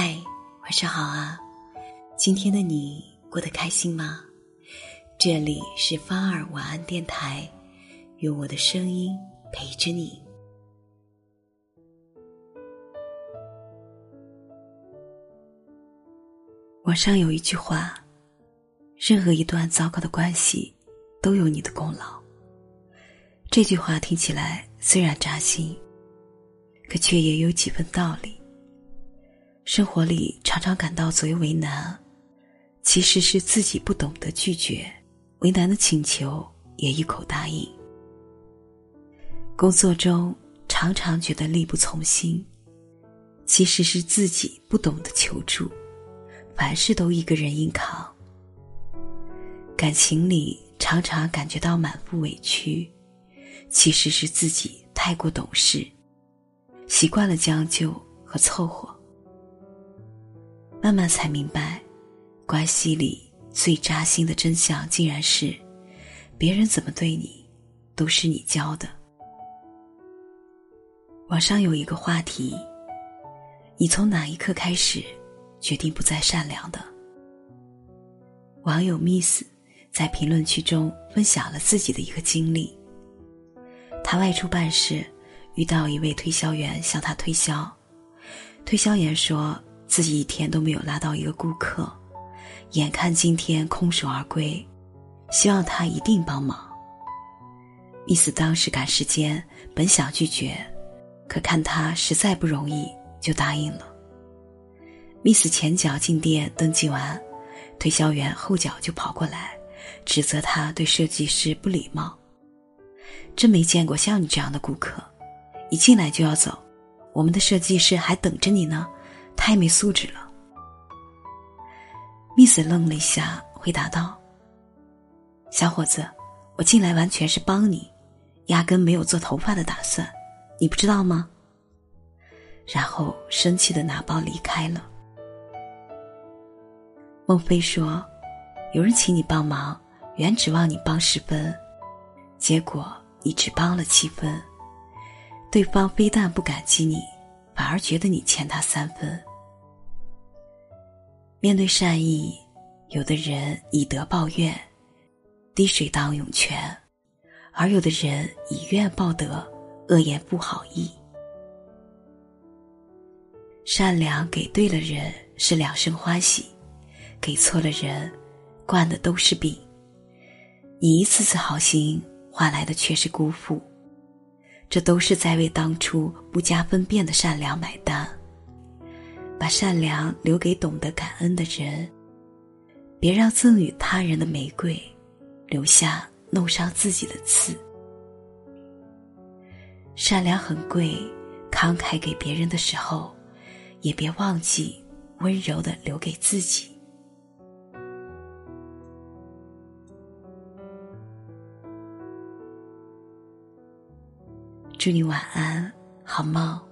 嗨，晚上好啊！今天的你过得开心吗？这里是芳儿晚安电台，用我的声音陪着你。网上有一句话：任何一段糟糕的关系，都有你的功劳。这句话听起来虽然扎心，可却也有几分道理。生活里常常感到左右为难，其实是自己不懂得拒绝，为难的请求也一口答应。工作中常常觉得力不从心，其实是自己不懂得求助，凡事都一个人硬扛。感情里常常感觉到满腹委屈，其实是自己太过懂事，习惯了将就和凑合。慢慢才明白，关系里最扎心的真相，竟然是别人怎么对你，都是你教的。网上有一个话题：你从哪一刻开始决定不再善良的？网友 Miss 在评论区中分享了自己的一个经历。他外出办事，遇到一位推销员向他推销，推销员说。自己一天都没有拉到一个顾客，眼看今天空手而归，希望他一定帮忙。Miss 当时赶时间，本想拒绝，可看他实在不容易，就答应了。Miss 前脚进店登记完，推销员后脚就跑过来，指责他对设计师不礼貌。真没见过像你这样的顾客，一进来就要走，我们的设计师还等着你呢。太没素质了。Miss 愣了一下，回答道：“小伙子，我进来完全是帮你，压根没有做头发的打算，你不知道吗？”然后生气的拿包离开了。孟非说：“有人请你帮忙，原指望你帮十分，结果你只帮了七分，对方非但不感激你，反而觉得你欠他三分。”面对善意，有的人以德报怨，滴水当涌泉；而有的人以怨报德，恶言不好意。善良给对了人是两生欢喜，给错了人，惯的都是病。你一次次好心换来的却是辜负，这都是在为当初不加分辨的善良买单。把善良留给懂得感恩的人，别让赠予他人的玫瑰留下弄伤自己的刺。善良很贵，慷慨给别人的时候，也别忘记温柔的留给自己。祝你晚安，好梦。